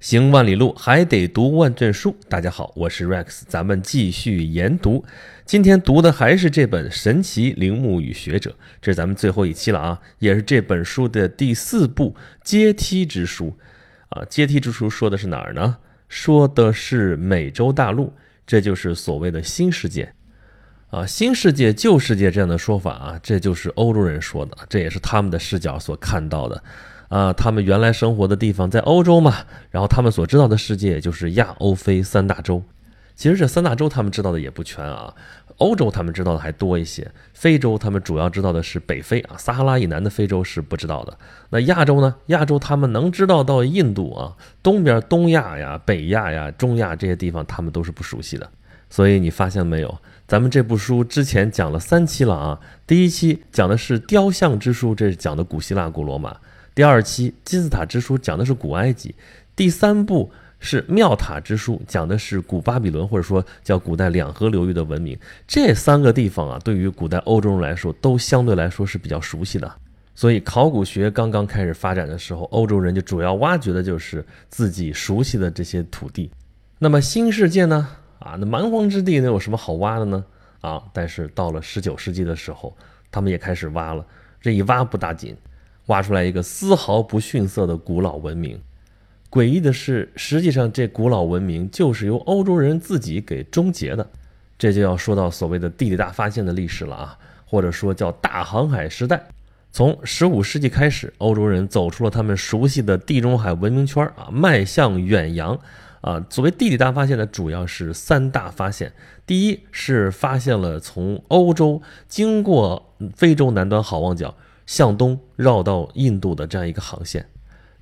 行万里路，还得读万卷书。大家好，我是 Rex，咱们继续研读。今天读的还是这本《神奇陵墓与学者》，这是咱们最后一期了啊，也是这本书的第四部《阶梯之书》啊。阶梯之书说的是哪儿呢？说的是美洲大陆，这就是所谓的新世界啊。新世界、旧世界这样的说法啊，这就是欧洲人说的，这也是他们的视角所看到的。啊，他们原来生活的地方在欧洲嘛，然后他们所知道的世界就是亚欧非三大洲。其实这三大洲他们知道的也不全啊，欧洲他们知道的还多一些，非洲他们主要知道的是北非啊，撒哈拉以南的非洲是不知道的。那亚洲呢？亚洲他们能知道到印度啊，东边东亚呀、北亚呀、中亚这些地方他们都是不熟悉的。所以你发现没有，咱们这部书之前讲了三期了啊，第一期讲的是雕像之书，这是讲的古希腊、古罗马。第二期金字塔之书讲的是古埃及，第三部是庙塔之书讲的是古巴比伦，或者说叫古代两河流域的文明。这三个地方啊，对于古代欧洲人来说都相对来说是比较熟悉的。所以考古学刚刚开始发展的时候，欧洲人就主要挖掘的就是自己熟悉的这些土地。那么新世界呢？啊，那蛮荒之地能有什么好挖的呢？啊，但是到了十九世纪的时候，他们也开始挖了。这一挖不打紧。挖出来一个丝毫不逊色的古老文明，诡异的是，实际上这古老文明就是由欧洲人自己给终结的。这就要说到所谓的地理大发现的历史了啊，或者说叫大航海时代。从十五世纪开始，欧洲人走出了他们熟悉的地中海文明圈啊，迈向远洋啊。所谓地理大发现呢，主要是三大发现：第一是发现了从欧洲经过非洲南端好望角。向东绕到印度的这样一个航线，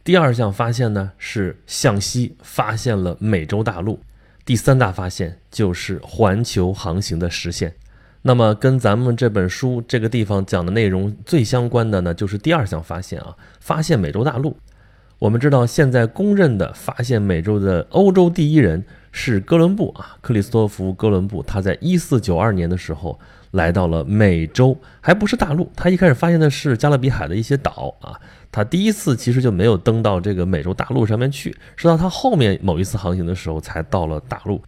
第二项发现呢是向西发现了美洲大陆，第三大发现就是环球航行的实现。那么跟咱们这本书这个地方讲的内容最相关的呢，就是第二项发现啊，发现美洲大陆。我们知道现在公认的发现美洲的欧洲第一人是哥伦布啊，克里斯托弗·哥伦布，他在一四九二年的时候。来到了美洲，还不是大陆。他一开始发现的是加勒比海的一些岛啊。他第一次其实就没有登到这个美洲大陆上面去，直到他后面某一次航行的时候才到了大陆。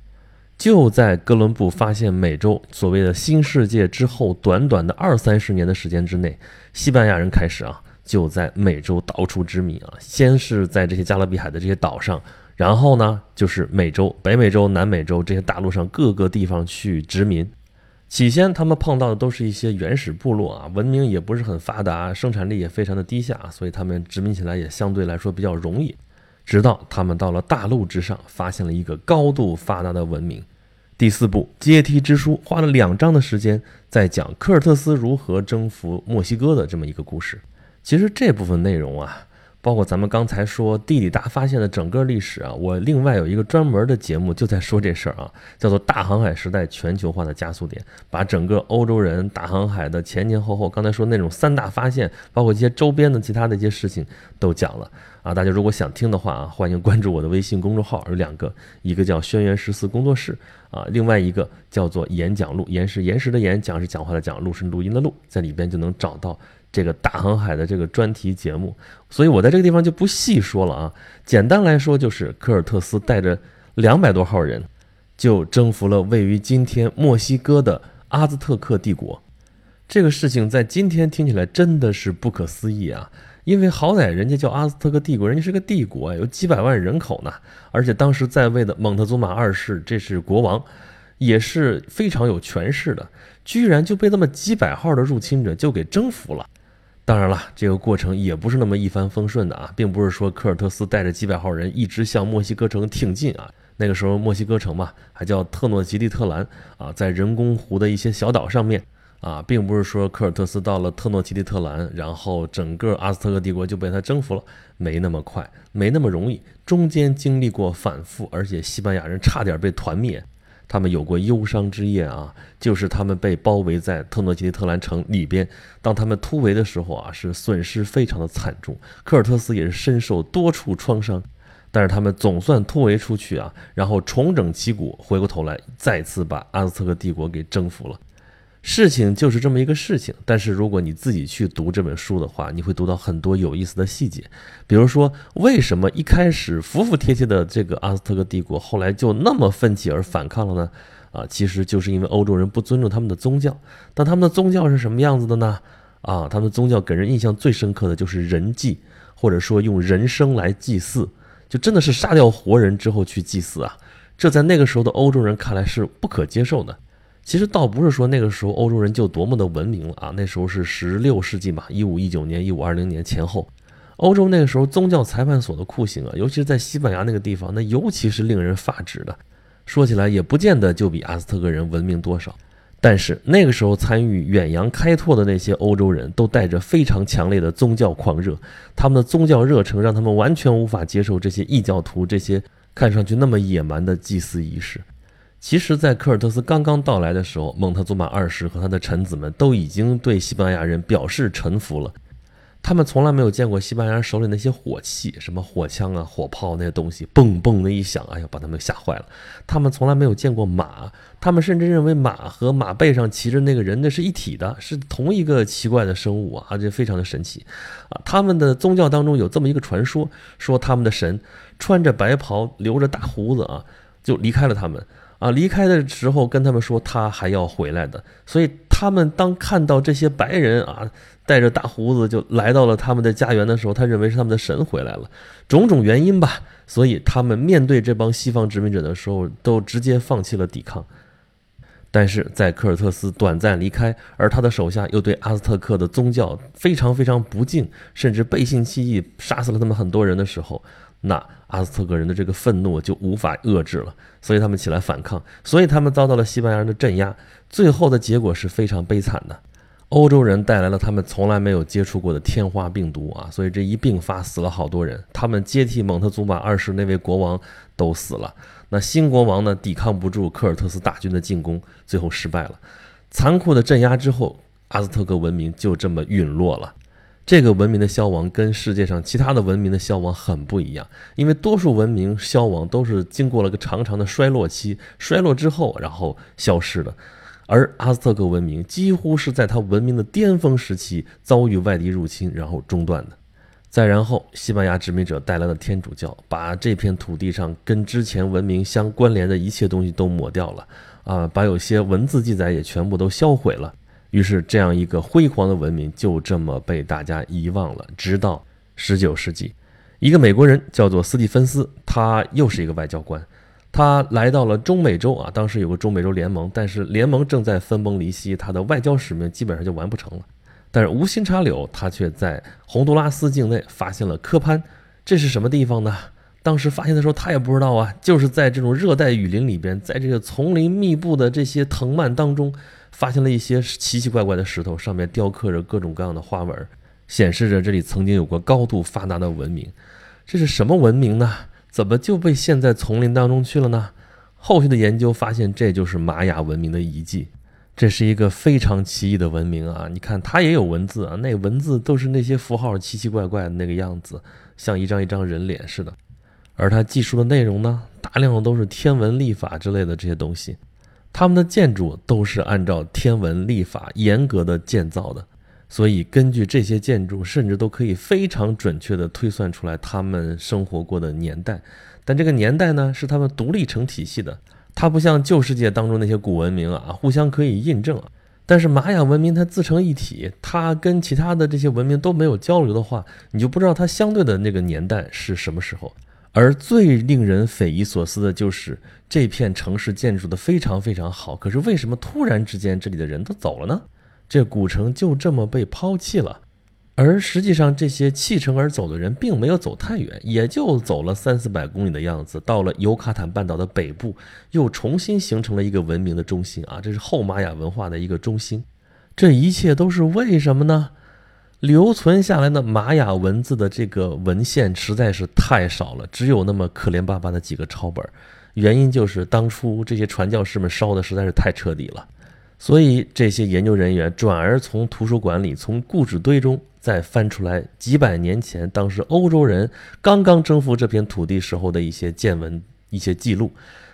就在哥伦布发现美洲所谓的新世界之后，短短的二三十年的时间之内，西班牙人开始啊就在美洲到处殖民啊。先是在这些加勒比海的这些岛上，然后呢就是美洲、北美洲、南美洲这些大陆上各个地方去殖民。起先，他们碰到的都是一些原始部落啊，文明也不是很发达，生产力也非常的低下，所以他们殖民起来也相对来说比较容易。直到他们到了大陆之上，发现了一个高度发达的文明。第四部《阶梯之书》花了两章的时间，在讲科尔特斯如何征服墨西哥的这么一个故事。其实这部分内容啊。包括咱们刚才说地理大发现的整个历史啊，我另外有一个专门的节目就在说这事儿啊，叫做大航海时代全球化的加速点，把整个欧洲人大航海的前前后后，刚才说那种三大发现，包括一些周边的其他的一些事情都讲了啊。大家如果想听的话啊，欢迎关注我的微信公众号，有两个，一个叫轩辕十四工作室啊，另外一个叫做演讲录，岩石岩石的演，讲是讲话的讲，录是录音的录，在里边就能找到。这个大航海的这个专题节目，所以我在这个地方就不细说了啊。简单来说，就是科尔特斯带着两百多号人，就征服了位于今天墨西哥的阿兹特克帝国。这个事情在今天听起来真的是不可思议啊！因为好歹人家叫阿兹特克帝国，人家是个帝国，有几百万人口呢，而且当时在位的蒙特祖马二世，这是国王，也是非常有权势的，居然就被那么几百号的入侵者就给征服了。当然了，这个过程也不是那么一帆风顺的啊，并不是说科尔特斯带着几百号人一直向墨西哥城挺进啊。那个时候墨西哥城嘛，还叫特诺吉利特兰啊，在人工湖的一些小岛上面啊，并不是说科尔特斯到了特诺吉利特兰，然后整个阿斯特克帝国就被他征服了，没那么快，没那么容易，中间经历过反复，而且西班牙人差点被团灭。他们有过忧伤之夜啊，就是他们被包围在特诺吉利特兰城里边，当他们突围的时候啊，是损失非常的惨重，科尔特斯也是身受多处创伤，但是他们总算突围出去啊，然后重整旗鼓，回过头来再次把阿兹特克帝国给征服了。事情就是这么一个事情，但是如果你自己去读这本书的话，你会读到很多有意思的细节，比如说为什么一开始服服帖帖的这个阿斯特克帝国后来就那么奋起而反抗了呢？啊，其实就是因为欧洲人不尊重他们的宗教。但他们的宗教是什么样子的呢？啊，他们宗教给人印象最深刻的就是人祭，或者说用人生来祭祀，就真的是杀掉活人之后去祭祀啊！这在那个时候的欧洲人看来是不可接受的。其实倒不是说那个时候欧洲人就多么的文明了啊，那时候是十六世纪嘛，一五一九年、一五二零年前后，欧洲那个时候宗教裁判所的酷刑啊，尤其是在西班牙那个地方，那尤其是令人发指的。说起来也不见得就比阿斯特克人文明多少，但是那个时候参与远洋开拓的那些欧洲人都带着非常强烈的宗教狂热，他们的宗教热诚让他们完全无法接受这些异教徒这些看上去那么野蛮的祭祀仪式。其实，在科尔特斯刚刚到来的时候，蒙特祖马二世和他的臣子们都已经对西班牙人表示臣服了。他们从来没有见过西班牙人手里那些火器，什么火枪啊、火炮那些东西，嘣嘣的一响，哎呀，把他们吓坏了。他们从来没有见过马，他们甚至认为马和马背上骑着那个人那是一体的，是同一个奇怪的生物啊，这非常的神奇啊。他们的宗教当中有这么一个传说，说他们的神穿着白袍，留着大胡子啊，就离开了他们。啊，离开的时候跟他们说他还要回来的，所以他们当看到这些白人啊带着大胡子就来到了他们的家园的时候，他认为是他们的神回来了，种种原因吧，所以他们面对这帮西方殖民者的时候都直接放弃了抵抗。但是在科尔特斯短暂离开，而他的手下又对阿兹特克的宗教非常非常不敬，甚至背信弃义，杀死了他们很多人的时候。那阿兹特克人的这个愤怒就无法遏制了，所以他们起来反抗，所以他们遭到了西班牙人的镇压，最后的结果是非常悲惨的。欧洲人带来了他们从来没有接触过的天花病毒啊，所以这一病发死了好多人。他们接替蒙特祖马二世那位国王都死了，那新国王呢抵抗不住科尔特斯大军的进攻，最后失败了。残酷的镇压之后，阿兹特克文明就这么陨落了。这个文明的消亡跟世界上其他的文明的消亡很不一样，因为多数文明消亡都是经过了个长长的衰落期，衰落之后然后消失的，而阿兹特克文明几乎是在它文明的巅峰时期遭遇外敌入侵，然后中断的。再然后，西班牙殖民者带来了天主教，把这片土地上跟之前文明相关联的一切东西都抹掉了，啊，把有些文字记载也全部都销毁了。于是，这样一个辉煌的文明就这么被大家遗忘了。直到十九世纪，一个美国人叫做斯蒂芬斯，他又是一个外交官，他来到了中美洲啊。当时有个中美洲联盟，但是联盟正在分崩离析，他的外交使命基本上就完不成了。但是无心插柳，他却在洪都拉斯境内发现了科潘，这是什么地方呢？当时发现的时候，他也不知道啊，就是在这种热带雨林里边，在这个丛林密布的这些藤蔓当中。发现了一些奇奇怪怪的石头，上面雕刻着各种各样的花纹，显示着这里曾经有过高度发达的文明。这是什么文明呢？怎么就被陷在丛林当中去了呢？后续的研究发现，这就是玛雅文明的遗迹。这是一个非常奇异的文明啊！你看，它也有文字啊，那文字都是那些符号奇奇怪怪的那个样子，像一张一张人脸似的。而它记述的内容呢，大量的都是天文历法之类的这些东西。他们的建筑都是按照天文历法严格的建造的，所以根据这些建筑，甚至都可以非常准确的推算出来他们生活过的年代。但这个年代呢，是他们独立成体系的，它不像旧世界当中那些古文明啊，互相可以印证。但是玛雅文明它自成一体，它跟其他的这些文明都没有交流的话，你就不知道它相对的那个年代是什么时候。而最令人匪夷所思的就是这片城市建筑的非常非常好，可是为什么突然之间这里的人都走了呢？这古城就这么被抛弃了。而实际上，这些弃城而走的人并没有走太远，也就走了三四百公里的样子，到了尤卡坦半岛的北部，又重新形成了一个文明的中心啊！这是后玛雅文化的一个中心。这一切都是为什么呢？留存下来的玛雅文字的这个文献实在是太少了，只有那么可怜巴巴的几个抄本。原因就是当初这些传教士们烧的实在是太彻底了，所以这些研究人员转而从图书馆里、从故纸堆中再翻出来几百年前当时欧洲人刚刚征服这片土地时候的一些见闻、一些记录。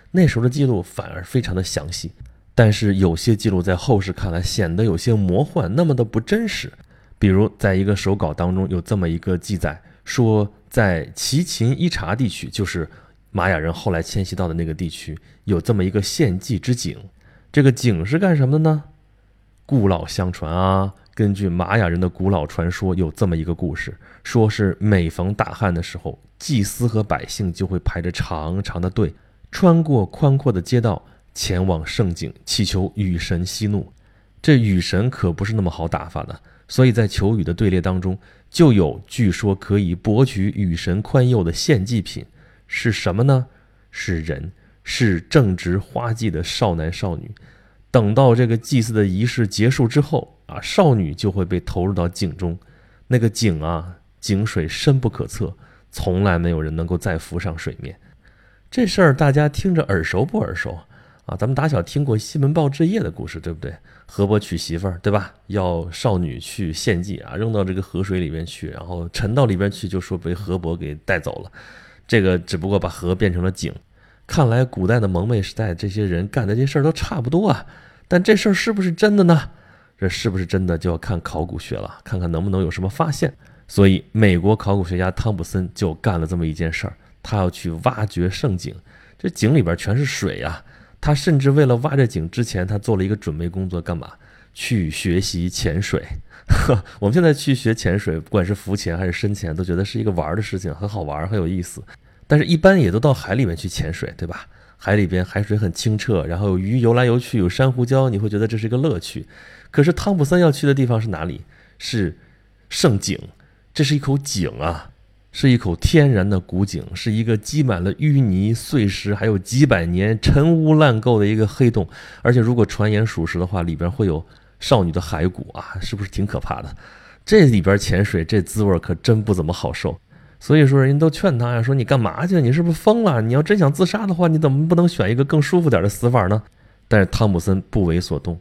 那时候的记录反而非常的详细。但是有些记录在后世看来显得有些魔幻，那么的不真实。比如在一个手稿当中有这么一个记载，说在齐秦伊察地区，就是玛雅人后来迁徙到的那个地区，有这么一个献祭之井。这个井是干什么的呢？故老相传啊，根据玛雅人的古老传说，有这么一个故事，说是每逢大旱的时候，祭司和百姓就会排着长长的队，穿过宽阔的街道。前往圣井祈求雨神息怒，这雨神可不是那么好打发的，所以在求雨的队列当中，就有据说可以博取雨神宽宥的献祭品，是什么呢？是人，是正值花季的少男少女。等到这个祭祀的仪式结束之后啊，少女就会被投入到井中，那个井啊，井水深不可测，从来没有人能够再浮上水面。这事儿大家听着耳熟不耳熟？啊，咱们打小听过西门豹之夜的故事，对不对？河伯娶媳妇儿，对吧？要少女去献祭啊，扔到这个河水里面去，然后沉到里边去，就说被河伯给带走了。这个只不过把河变成了井。看来古代的蒙昧时代，这些人干的这事儿都差不多啊。但这事儿是不是真的呢？这是不是真的就要看考古学了，看看能不能有什么发现。所以，美国考古学家汤普森就干了这么一件事儿，他要去挖掘圣井。这井里边全是水呀。他甚至为了挖这井之前，他做了一个准备工作，干嘛？去学习潜水。呵，我们现在去学潜水，不管是浮潜还是深潜，都觉得是一个玩儿的事情，很好玩儿，很有意思。但是，一般也都到海里面去潜水，对吧？海里边海水很清澈，然后有鱼游来游去，有珊瑚礁，你会觉得这是一个乐趣。可是，汤普森要去的地方是哪里？是圣井，这是一口井啊。是一口天然的古井，是一个积满了淤泥碎石，还有几百年陈污烂垢的一个黑洞。而且，如果传言属实的话，里边会有少女的骸骨啊，是不是挺可怕的？这里边潜水，这滋味可真不怎么好受。所以说，人家都劝他呀，说你干嘛去？你是不是疯了？你要真想自杀的话，你怎么不能选一个更舒服点的死法呢？但是汤姆森不为所动，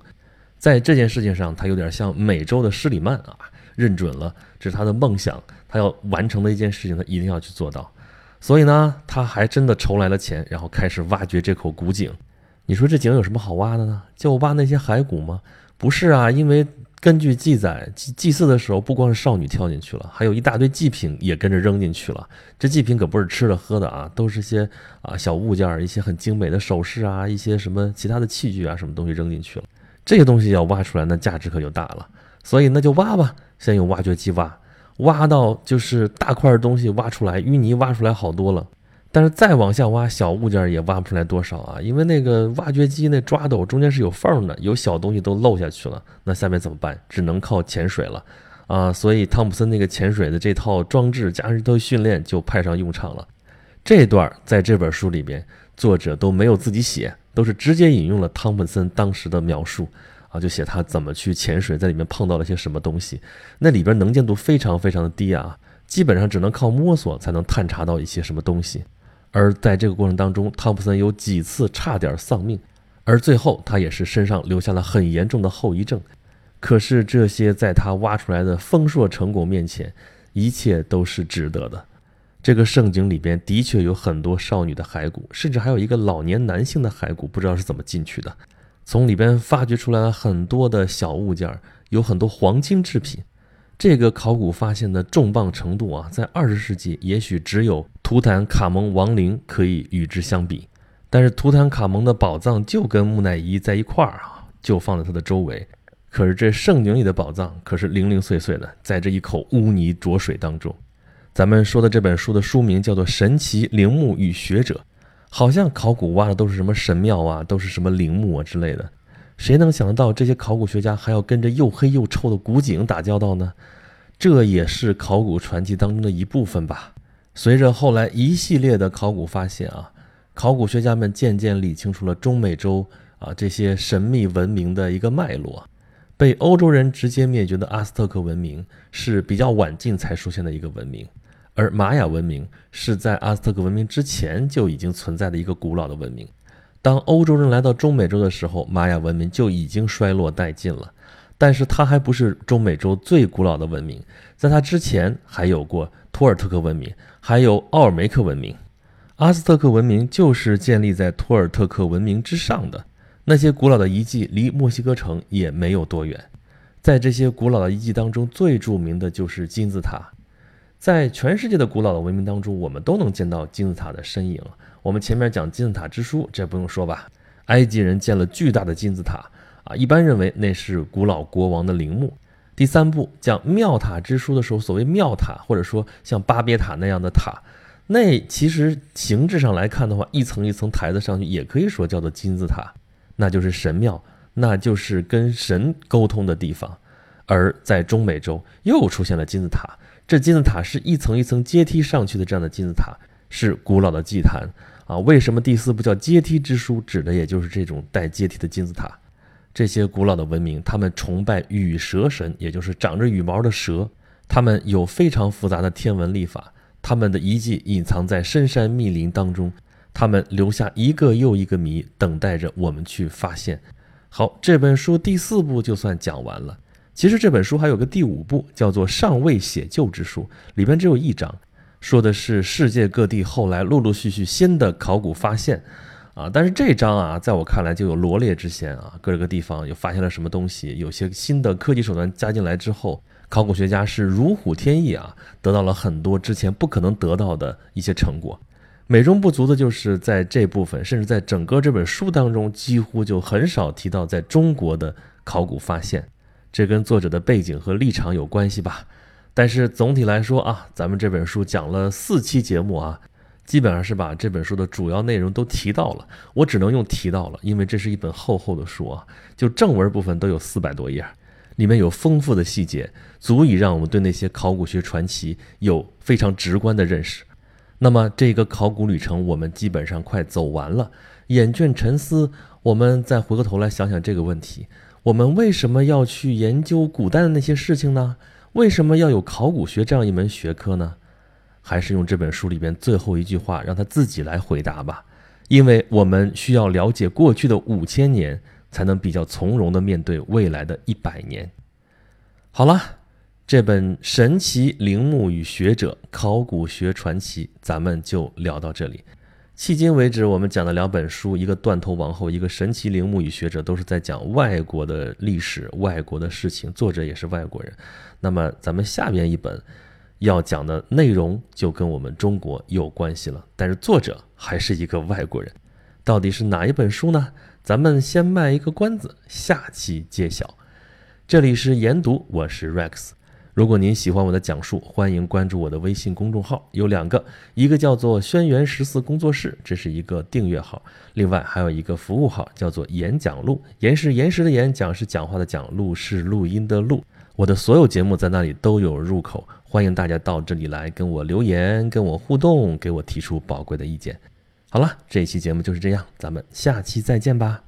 在这件事情上，他有点像美洲的施里曼啊，认准了这是他的梦想。他要完成的一件事情，他一定要去做到。所以呢，他还真的筹来了钱，然后开始挖掘这口古井。你说这井有什么好挖的呢？就挖那些骸骨吗？不是啊，因为根据记载，祭祭祀的时候，不光是少女跳进去了，还有一大堆祭品也跟着扔进去了。这祭品可不是吃的喝的啊，都是些啊小物件，一些很精美的首饰啊，一些什么其他的器具啊，什么东西扔进去了。这些东西要挖出来，那价值可就大了。所以那就挖吧，先用挖掘机挖。挖到就是大块东西挖出来，淤泥挖出来好多了，但是再往下挖，小物件也挖不出来多少啊，因为那个挖掘机那抓斗中间是有缝的，有小东西都漏下去了，那下面怎么办？只能靠潜水了啊！所以汤普森那个潜水的这套装置加上这套训练就派上用场了。这段在这本书里边，作者都没有自己写，都是直接引用了汤普森当时的描述。就写他怎么去潜水，在里面碰到了些什么东西。那里边能见度非常非常的低啊，基本上只能靠摸索才能探查到一些什么东西。而在这个过程当中，汤普森有几次差点丧命，而最后他也是身上留下了很严重的后遗症。可是这些在他挖出来的丰硕成果面前，一切都是值得的。这个圣井里边的确有很多少女的骸骨，甚至还有一个老年男性的骸骨，不知道是怎么进去的。从里边发掘出来了很多的小物件，有很多黄金制品。这个考古发现的重磅程度啊，在二十世纪也许只有图坦卡蒙王陵可以与之相比。但是图坦卡蒙的宝藏就跟木乃伊在一块儿啊，就放在他的周围。可是这圣井里的宝藏可是零零碎碎的，在这一口污泥浊水当中。咱们说的这本书的书名叫做《神奇陵墓与学者》。好像考古挖的都是什么神庙啊，都是什么陵墓啊之类的，谁能想到这些考古学家还要跟着又黑又臭的古井打交道呢？这也是考古传奇当中的一部分吧。随着后来一系列的考古发现啊，考古学家们渐渐理清楚了中美洲啊这些神秘文明的一个脉络。被欧洲人直接灭绝的阿斯特克文明是比较晚近才出现的一个文明。而玛雅文明是在阿斯特克文明之前就已经存在的一个古老的文明。当欧洲人来到中美洲的时候，玛雅文明就已经衰落殆尽了。但是它还不是中美洲最古老的文明，在它之前还有过托尔特克文明，还有奥尔梅克文明。阿斯特克文明就是建立在托尔特克文明之上的。那些古老的遗迹离墨西哥城也没有多远。在这些古老的遗迹当中，最著名的就是金字塔。在全世界的古老的文明当中，我们都能见到金字塔的身影。我们前面讲金字塔之书，这不用说吧？埃及人建了巨大的金字塔啊，一般认为那是古老国王的陵墓。第三部讲庙塔之书的时候，所谓庙塔，或者说像巴别塔那样的塔，那其实形制上来看的话，一层一层抬得上去，也可以说叫做金字塔，那就是神庙。那就是跟神沟通的地方，而在中美洲又出现了金字塔。这金字塔是一层一层阶梯上去的，这样的金字塔是古老的祭坛啊。为什么第四部叫阶梯之书？指的也就是这种带阶梯的金字塔。这些古老的文明，他们崇拜羽蛇神，也就是长着羽毛的蛇。他们有非常复杂的天文历法，他们的遗迹隐藏在深山密林当中，他们留下一个又一个谜，等待着我们去发现。好，这本书第四部就算讲完了。其实这本书还有个第五部，叫做《尚未写就之书》，里边只有一章，说的是世界各地后来陆陆续续新的考古发现，啊，但是这章啊，在我看来就有罗列之嫌啊，各个地方又发现了什么东西，有些新的科技手段加进来之后，考古学家是如虎添翼啊，得到了很多之前不可能得到的一些成果。美中不足的就是在这部分，甚至在整个这本书当中，几乎就很少提到在中国的考古发现。这跟作者的背景和立场有关系吧？但是总体来说啊，咱们这本书讲了四期节目啊，基本上是把这本书的主要内容都提到了。我只能用提到了，因为这是一本厚厚的书啊，就正文部分都有四百多页，里面有丰富的细节，足以让我们对那些考古学传奇有非常直观的认识。那么这个考古旅程我们基本上快走完了，厌倦沉思，我们再回过头来想想这个问题：我们为什么要去研究古代的那些事情呢？为什么要有考古学这样一门学科呢？还是用这本书里边最后一句话让他自己来回答吧。因为我们需要了解过去的五千年，才能比较从容的面对未来的一百年。好了。这本神奇陵墓与学者考古学传奇，咱们就聊到这里。迄今为止，我们讲的两本书，一个断头王后，一个神奇陵墓与学者，都是在讲外国的历史、外国的事情，作者也是外国人。那么，咱们下边一本要讲的内容就跟我们中国有关系了，但是作者还是一个外国人。到底是哪一本书呢？咱们先卖一个关子，下期揭晓。这里是研读，我是 Rex。如果您喜欢我的讲述，欢迎关注我的微信公众号，有两个，一个叫做“轩辕十四工作室”，这是一个订阅号；另外还有一个服务号，叫做“演讲录”，言是言时的言，讲是讲话的讲，录是录音的录。我的所有节目在那里都有入口，欢迎大家到这里来跟我留言，跟我互动，给我提出宝贵的意见。好了，这一期节目就是这样，咱们下期再见吧。